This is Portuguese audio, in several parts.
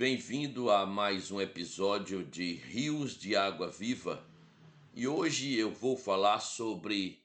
Bem-vindo a mais um episódio de Rios de Água Viva e hoje eu vou falar sobre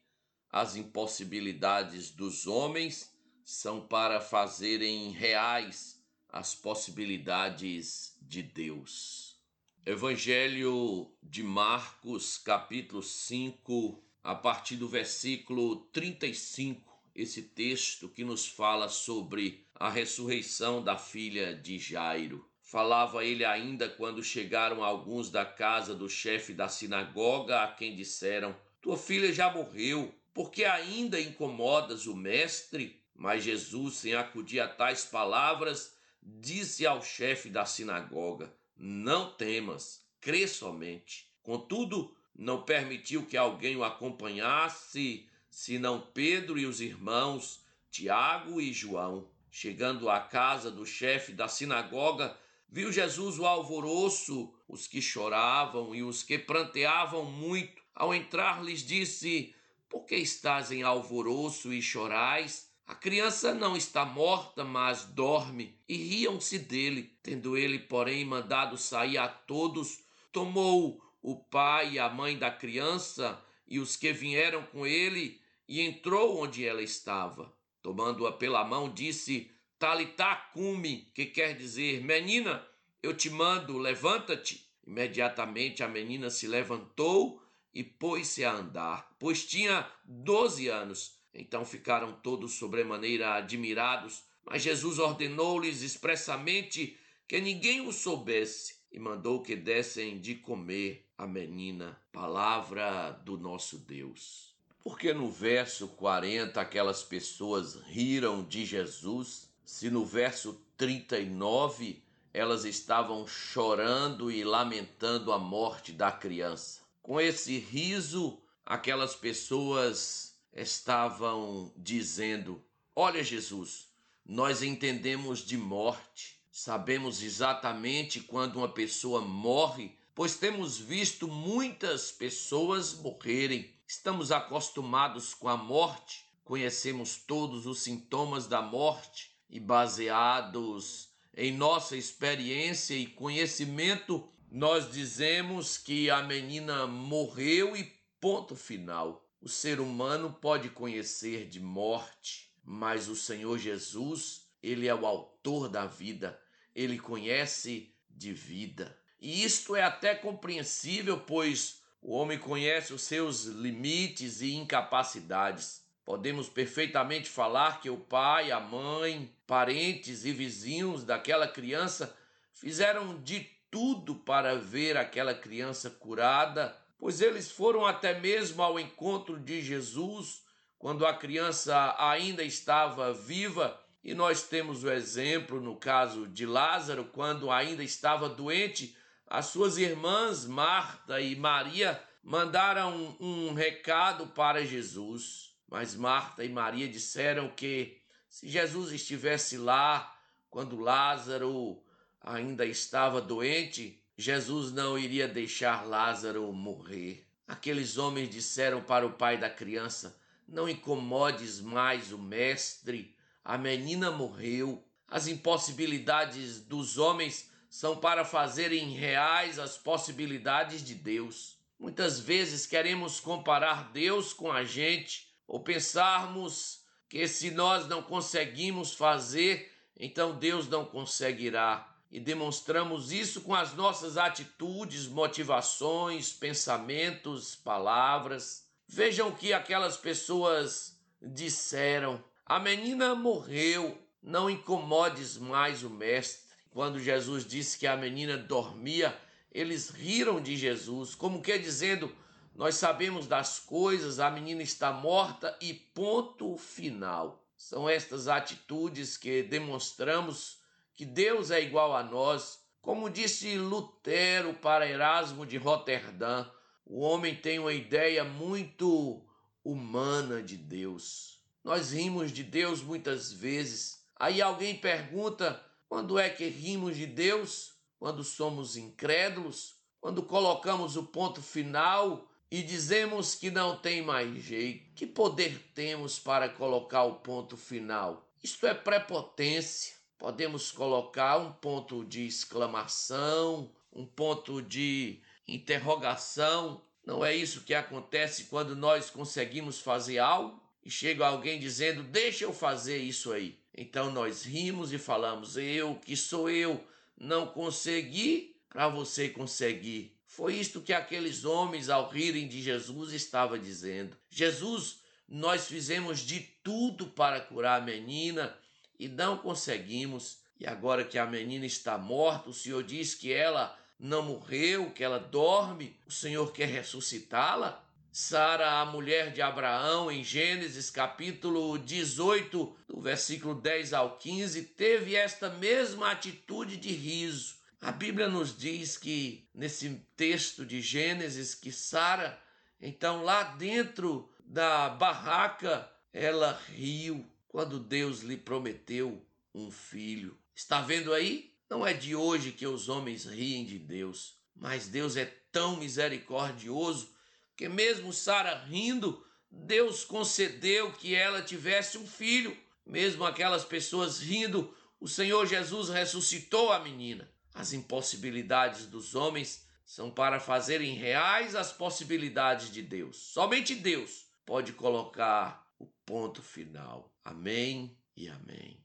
as impossibilidades dos homens são para fazerem reais as possibilidades de Deus. Evangelho de Marcos, capítulo 5, a partir do versículo 35 esse texto que nos fala sobre a ressurreição da filha de Jairo. Falava ele ainda quando chegaram alguns da casa do chefe da sinagoga, a quem disseram: Tua filha já morreu, porque ainda incomodas o mestre? Mas Jesus, sem acudir a tais palavras, disse ao chefe da sinagoga: Não temas, crê somente. Contudo, não permitiu que alguém o acompanhasse, senão Pedro e os irmãos Tiago e João. Chegando à casa do chefe da sinagoga, Viu Jesus o alvoroço, os que choravam e os que pranteavam muito. Ao entrar, lhes disse: Por que estás em alvoroço e chorais? A criança não está morta, mas dorme. E riam-se dele. Tendo ele, porém, mandado sair a todos, tomou o pai e a mãe da criança e os que vieram com ele e entrou onde ela estava. Tomando-a pela mão, disse: Talitakumi, que quer dizer, menina, eu te mando, levanta-te. Imediatamente a menina se levantou e pôs-se a andar, pois tinha doze anos. Então ficaram todos sobremaneira admirados, mas Jesus ordenou-lhes expressamente que ninguém o soubesse e mandou que dessem de comer a menina. Palavra do nosso Deus. Porque no verso 40 aquelas pessoas riram de Jesus se no verso 39 elas estavam chorando e lamentando a morte da criança. Com esse riso, aquelas pessoas estavam dizendo: Olha, Jesus, nós entendemos de morte, sabemos exatamente quando uma pessoa morre, pois temos visto muitas pessoas morrerem. Estamos acostumados com a morte, conhecemos todos os sintomas da morte e baseados em nossa experiência e conhecimento, nós dizemos que a menina morreu e ponto final. O ser humano pode conhecer de morte, mas o Senhor Jesus, ele é o autor da vida, ele conhece de vida. E isto é até compreensível, pois o homem conhece os seus limites e incapacidades. Podemos perfeitamente falar que o pai, a mãe, parentes e vizinhos daquela criança fizeram de tudo para ver aquela criança curada, pois eles foram até mesmo ao encontro de Jesus quando a criança ainda estava viva. E nós temos o exemplo no caso de Lázaro, quando ainda estava doente, as suas irmãs Marta e Maria mandaram um, recado para Jesus mas Marta e Maria disseram que se Jesus estivesse lá quando Lázaro ainda estava doente, Jesus não iria deixar Lázaro morrer. Aqueles homens disseram para o pai da criança: Não incomodes mais o mestre, a menina morreu. As impossibilidades dos homens são para fazerem reais as possibilidades de Deus. Muitas vezes queremos comparar Deus com a gente ou pensarmos que se nós não conseguimos fazer, então Deus não conseguirá. E demonstramos isso com as nossas atitudes, motivações, pensamentos, palavras. Vejam o que aquelas pessoas disseram. A menina morreu, não incomodes mais o mestre. Quando Jesus disse que a menina dormia, eles riram de Jesus, como que dizendo: nós sabemos das coisas, a menina está morta e ponto final. São estas atitudes que demonstramos que Deus é igual a nós. Como disse Lutero para Erasmo de Roterdã, o homem tem uma ideia muito humana de Deus. Nós rimos de Deus muitas vezes. Aí alguém pergunta: quando é que rimos de Deus? Quando somos incrédulos? Quando colocamos o ponto final e dizemos que não tem mais jeito, que poder temos para colocar o ponto final? Isto é prepotência. podemos colocar um ponto de exclamação, um ponto de interrogação. Não é isso que acontece quando nós conseguimos fazer algo e chega alguém dizendo: Deixa eu fazer isso aí. Então nós rimos e falamos: Eu, que sou eu, não consegui para você conseguir. Foi isto que aqueles homens, ao rirem de Jesus, estavam dizendo. Jesus, nós fizemos de tudo para curar a menina e não conseguimos. E agora que a menina está morta, o Senhor diz que ela não morreu, que ela dorme, o Senhor quer ressuscitá-la? Sara, a mulher de Abraão, em Gênesis capítulo 18, do versículo 10 ao 15, teve esta mesma atitude de riso. A Bíblia nos diz que nesse texto de Gênesis que Sara, então lá dentro da barraca, ela riu quando Deus lhe prometeu um filho. Está vendo aí? Não é de hoje que os homens riem de Deus, mas Deus é tão misericordioso que mesmo Sara rindo, Deus concedeu que ela tivesse um filho. Mesmo aquelas pessoas rindo, o Senhor Jesus ressuscitou a menina. As impossibilidades dos homens são para fazerem reais as possibilidades de Deus. Somente Deus pode colocar o ponto final. Amém e amém.